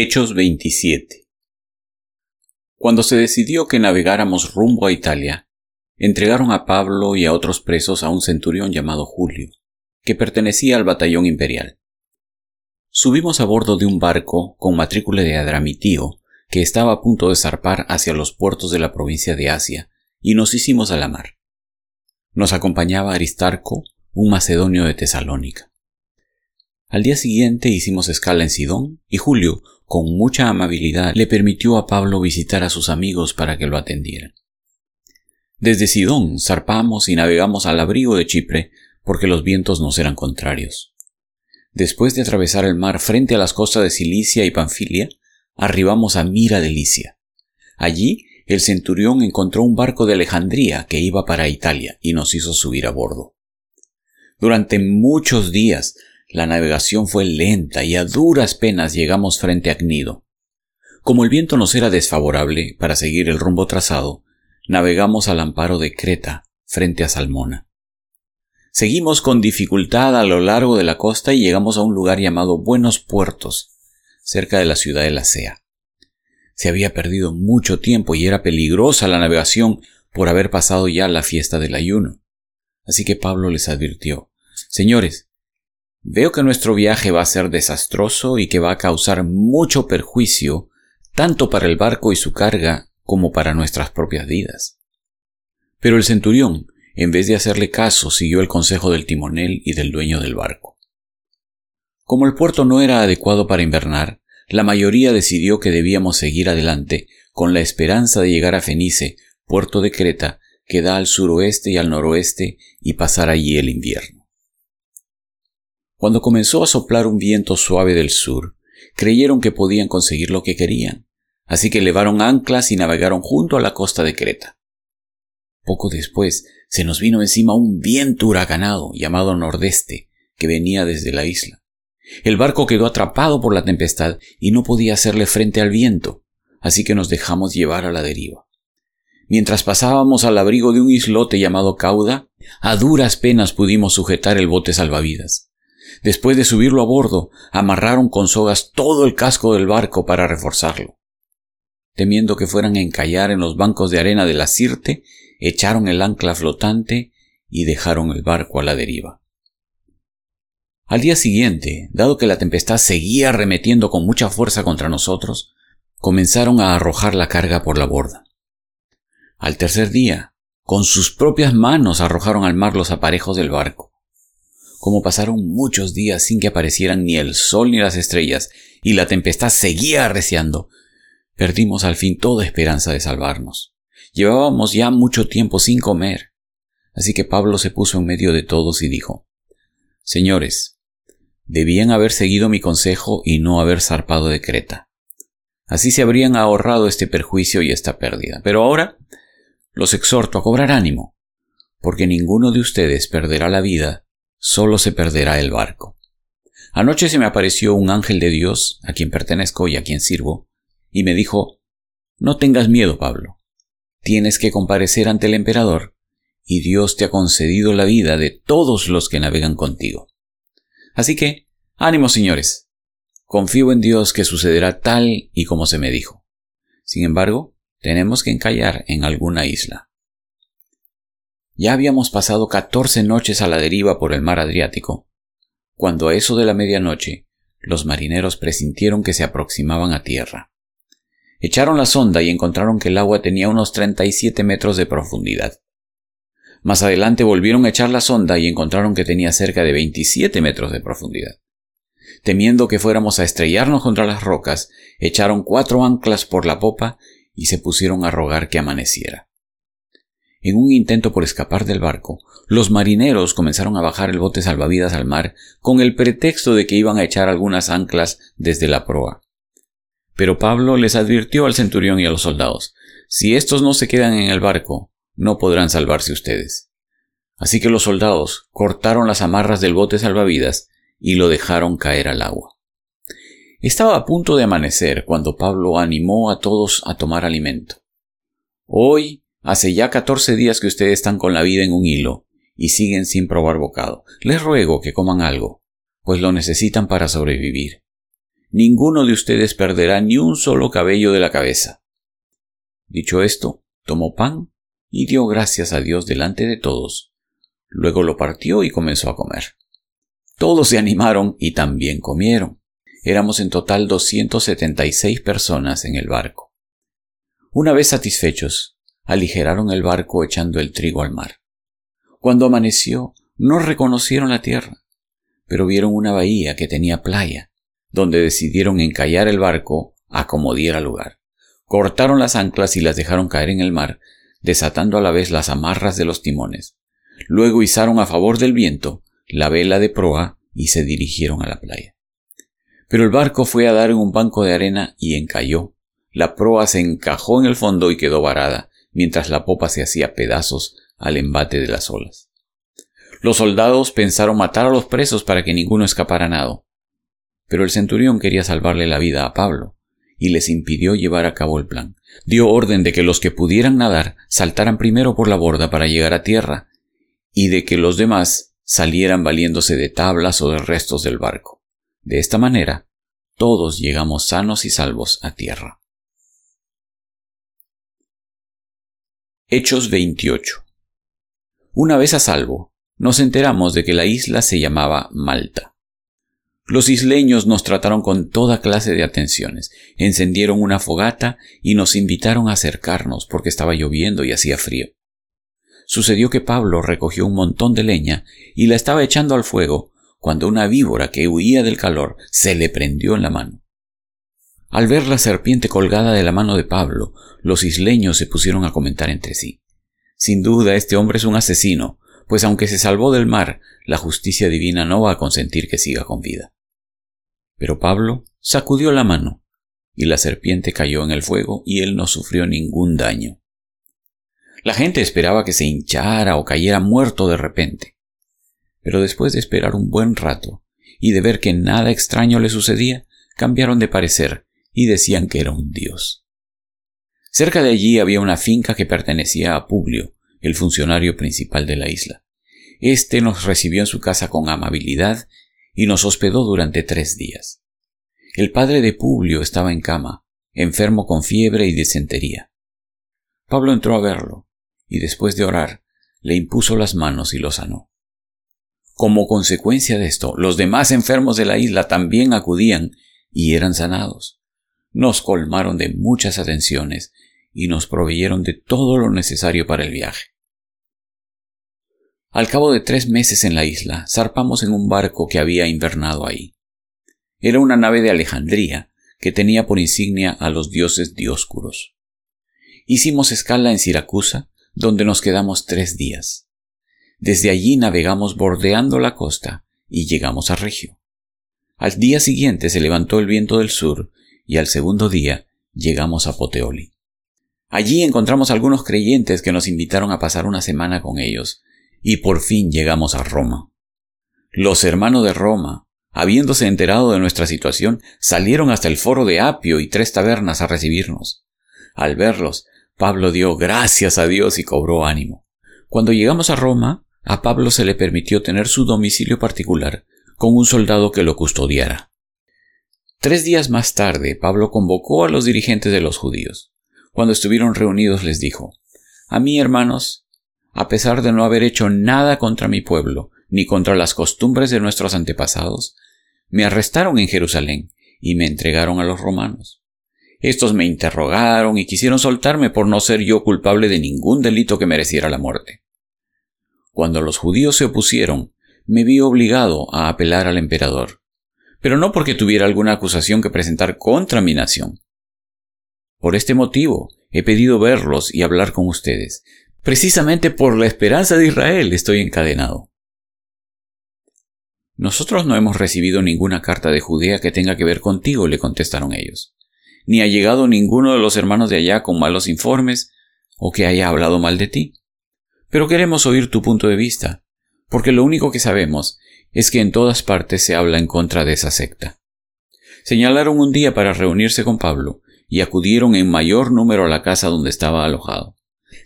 Hechos 27 Cuando se decidió que navegáramos rumbo a Italia, entregaron a Pablo y a otros presos a un centurión llamado Julio, que pertenecía al batallón imperial. Subimos a bordo de un barco con matrícula de Adramitio, que estaba a punto de zarpar hacia los puertos de la provincia de Asia, y nos hicimos a la mar. Nos acompañaba Aristarco, un macedonio de Tesalónica. Al día siguiente hicimos escala en Sidón y Julio, con mucha amabilidad, le permitió a Pablo visitar a sus amigos para que lo atendieran. Desde Sidón zarpamos y navegamos al abrigo de Chipre porque los vientos nos eran contrarios. Después de atravesar el mar frente a las costas de Cilicia y Panfilia, arribamos a Mira de Licia. Allí el centurión encontró un barco de Alejandría que iba para Italia y nos hizo subir a bordo. Durante muchos días la navegación fue lenta y a duras penas llegamos frente a Cnido. Como el viento nos era desfavorable para seguir el rumbo trazado, navegamos al amparo de Creta, frente a Salmona. Seguimos con dificultad a lo largo de la costa y llegamos a un lugar llamado Buenos Puertos, cerca de la ciudad de la Sea. Se había perdido mucho tiempo y era peligrosa la navegación por haber pasado ya la fiesta del ayuno. Así que Pablo les advirtió, Señores, Veo que nuestro viaje va a ser desastroso y que va a causar mucho perjuicio tanto para el barco y su carga como para nuestras propias vidas. Pero el centurión, en vez de hacerle caso, siguió el consejo del timonel y del dueño del barco. Como el puerto no era adecuado para invernar, la mayoría decidió que debíamos seguir adelante con la esperanza de llegar a Fenice, puerto de Creta, que da al suroeste y al noroeste, y pasar allí el invierno. Cuando comenzó a soplar un viento suave del sur, creyeron que podían conseguir lo que querían, así que levaron anclas y navegaron junto a la costa de Creta. Poco después se nos vino encima un viento huracanado llamado nordeste que venía desde la isla. El barco quedó atrapado por la tempestad y no podía hacerle frente al viento, así que nos dejamos llevar a la deriva. Mientras pasábamos al abrigo de un islote llamado Cauda, a duras penas pudimos sujetar el bote salvavidas. Después de subirlo a bordo, amarraron con sogas todo el casco del barco para reforzarlo. Temiendo que fueran a encallar en los bancos de arena de la Sirte, echaron el ancla flotante y dejaron el barco a la deriva. Al día siguiente, dado que la tempestad seguía arremetiendo con mucha fuerza contra nosotros, comenzaron a arrojar la carga por la borda. Al tercer día, con sus propias manos arrojaron al mar los aparejos del barco. Como pasaron muchos días sin que aparecieran ni el sol ni las estrellas, y la tempestad seguía arreciando, perdimos al fin toda esperanza de salvarnos. Llevábamos ya mucho tiempo sin comer. Así que Pablo se puso en medio de todos y dijo, Señores, debían haber seguido mi consejo y no haber zarpado de Creta. Así se habrían ahorrado este perjuicio y esta pérdida. Pero ahora los exhorto a cobrar ánimo, porque ninguno de ustedes perderá la vida solo se perderá el barco. Anoche se me apareció un ángel de Dios, a quien pertenezco y a quien sirvo, y me dijo, No tengas miedo, Pablo. Tienes que comparecer ante el emperador, y Dios te ha concedido la vida de todos los que navegan contigo. Así que, ánimo, señores. Confío en Dios que sucederá tal y como se me dijo. Sin embargo, tenemos que encallar en alguna isla. Ya habíamos pasado catorce noches a la deriva por el mar Adriático, cuando a eso de la medianoche los marineros presintieron que se aproximaban a tierra. Echaron la sonda y encontraron que el agua tenía unos 37 metros de profundidad. Más adelante volvieron a echar la sonda y encontraron que tenía cerca de 27 metros de profundidad. Temiendo que fuéramos a estrellarnos contra las rocas, echaron cuatro anclas por la popa y se pusieron a rogar que amaneciera. En un intento por escapar del barco, los marineros comenzaron a bajar el bote salvavidas al mar con el pretexto de que iban a echar algunas anclas desde la proa. Pero Pablo les advirtió al centurión y a los soldados, si estos no se quedan en el barco, no podrán salvarse ustedes. Así que los soldados cortaron las amarras del bote salvavidas y lo dejaron caer al agua. Estaba a punto de amanecer cuando Pablo animó a todos a tomar alimento. Hoy Hace ya catorce días que ustedes están con la vida en un hilo y siguen sin probar bocado. Les ruego que coman algo, pues lo necesitan para sobrevivir. ninguno de ustedes perderá ni un solo cabello de la cabeza. Dicho esto, tomó pan y dio gracias a Dios delante de todos. Luego lo partió y comenzó a comer. Todos se animaron y también comieron. Éramos en total 276 personas en el barco. Una vez satisfechos, aligeraron el barco echando el trigo al mar. Cuando amaneció, no reconocieron la tierra, pero vieron una bahía que tenía playa, donde decidieron encallar el barco a como diera lugar. Cortaron las anclas y las dejaron caer en el mar, desatando a la vez las amarras de los timones. Luego izaron a favor del viento la vela de proa y se dirigieron a la playa. Pero el barco fue a dar en un banco de arena y encalló. La proa se encajó en el fondo y quedó varada, mientras la popa se hacía pedazos al embate de las olas. Los soldados pensaron matar a los presos para que ninguno escapara nado. Pero el centurión quería salvarle la vida a Pablo, y les impidió llevar a cabo el plan. Dio orden de que los que pudieran nadar saltaran primero por la borda para llegar a tierra, y de que los demás salieran valiéndose de tablas o de restos del barco. De esta manera, todos llegamos sanos y salvos a tierra. Hechos 28 Una vez a salvo, nos enteramos de que la isla se llamaba Malta. Los isleños nos trataron con toda clase de atenciones, encendieron una fogata y nos invitaron a acercarnos porque estaba lloviendo y hacía frío. Sucedió que Pablo recogió un montón de leña y la estaba echando al fuego cuando una víbora que huía del calor se le prendió en la mano. Al ver la serpiente colgada de la mano de Pablo, los isleños se pusieron a comentar entre sí. Sin duda este hombre es un asesino, pues aunque se salvó del mar, la justicia divina no va a consentir que siga con vida. Pero Pablo sacudió la mano, y la serpiente cayó en el fuego y él no sufrió ningún daño. La gente esperaba que se hinchara o cayera muerto de repente. Pero después de esperar un buen rato y de ver que nada extraño le sucedía, cambiaron de parecer y decían que era un dios. Cerca de allí había una finca que pertenecía a Publio, el funcionario principal de la isla. Este nos recibió en su casa con amabilidad y nos hospedó durante tres días. El padre de Publio estaba en cama, enfermo con fiebre y disentería. Pablo entró a verlo, y después de orar, le impuso las manos y lo sanó. Como consecuencia de esto, los demás enfermos de la isla también acudían y eran sanados. Nos colmaron de muchas atenciones y nos proveyeron de todo lo necesario para el viaje. Al cabo de tres meses en la isla, zarpamos en un barco que había invernado ahí. Era una nave de Alejandría que tenía por insignia a los dioses dioscuros. Hicimos escala en Siracusa, donde nos quedamos tres días. Desde allí navegamos bordeando la costa y llegamos a Regio. Al día siguiente se levantó el viento del sur y al segundo día llegamos a Poteoli. Allí encontramos algunos creyentes que nos invitaron a pasar una semana con ellos, y por fin llegamos a Roma. Los hermanos de Roma, habiéndose enterado de nuestra situación, salieron hasta el foro de Apio y tres tabernas a recibirnos. Al verlos, Pablo dio gracias a Dios y cobró ánimo. Cuando llegamos a Roma, a Pablo se le permitió tener su domicilio particular con un soldado que lo custodiara. Tres días más tarde, Pablo convocó a los dirigentes de los judíos. Cuando estuvieron reunidos les dijo, A mí, hermanos, a pesar de no haber hecho nada contra mi pueblo, ni contra las costumbres de nuestros antepasados, me arrestaron en Jerusalén y me entregaron a los romanos. Estos me interrogaron y quisieron soltarme por no ser yo culpable de ningún delito que mereciera la muerte. Cuando los judíos se opusieron, me vi obligado a apelar al emperador, pero no porque tuviera alguna acusación que presentar contra mi nación, por este motivo he pedido verlos y hablar con ustedes. Precisamente por la esperanza de Israel estoy encadenado. Nosotros no hemos recibido ninguna carta de Judea que tenga que ver contigo, le contestaron ellos. Ni ha llegado ninguno de los hermanos de allá con malos informes o que haya hablado mal de ti. Pero queremos oír tu punto de vista, porque lo único que sabemos es que en todas partes se habla en contra de esa secta. Señalaron un día para reunirse con Pablo, y acudieron en mayor número a la casa donde estaba alojado.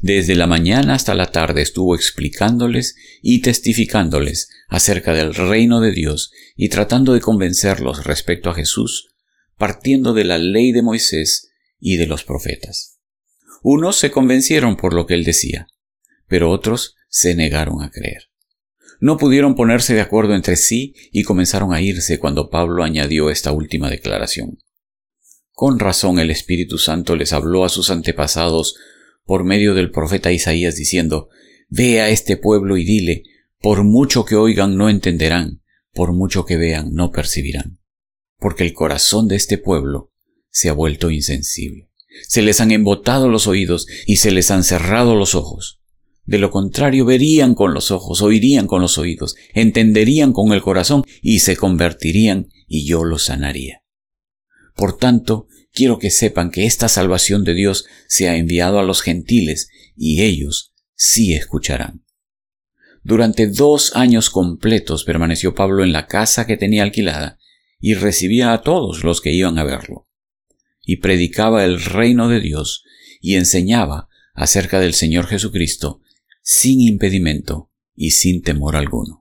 Desde la mañana hasta la tarde estuvo explicándoles y testificándoles acerca del reino de Dios y tratando de convencerlos respecto a Jesús partiendo de la ley de Moisés y de los profetas. Unos se convencieron por lo que él decía, pero otros se negaron a creer. No pudieron ponerse de acuerdo entre sí y comenzaron a irse cuando Pablo añadió esta última declaración. Con razón el Espíritu Santo les habló a sus antepasados por medio del profeta Isaías diciendo, Ve a este pueblo y dile, por mucho que oigan no entenderán, por mucho que vean no percibirán. Porque el corazón de este pueblo se ha vuelto insensible. Se les han embotado los oídos y se les han cerrado los ojos. De lo contrario verían con los ojos, oirían con los oídos, entenderían con el corazón y se convertirían y yo los sanaría. Por tanto, quiero que sepan que esta salvación de Dios se ha enviado a los gentiles y ellos sí escucharán. Durante dos años completos permaneció Pablo en la casa que tenía alquilada y recibía a todos los que iban a verlo. Y predicaba el reino de Dios y enseñaba acerca del Señor Jesucristo sin impedimento y sin temor alguno.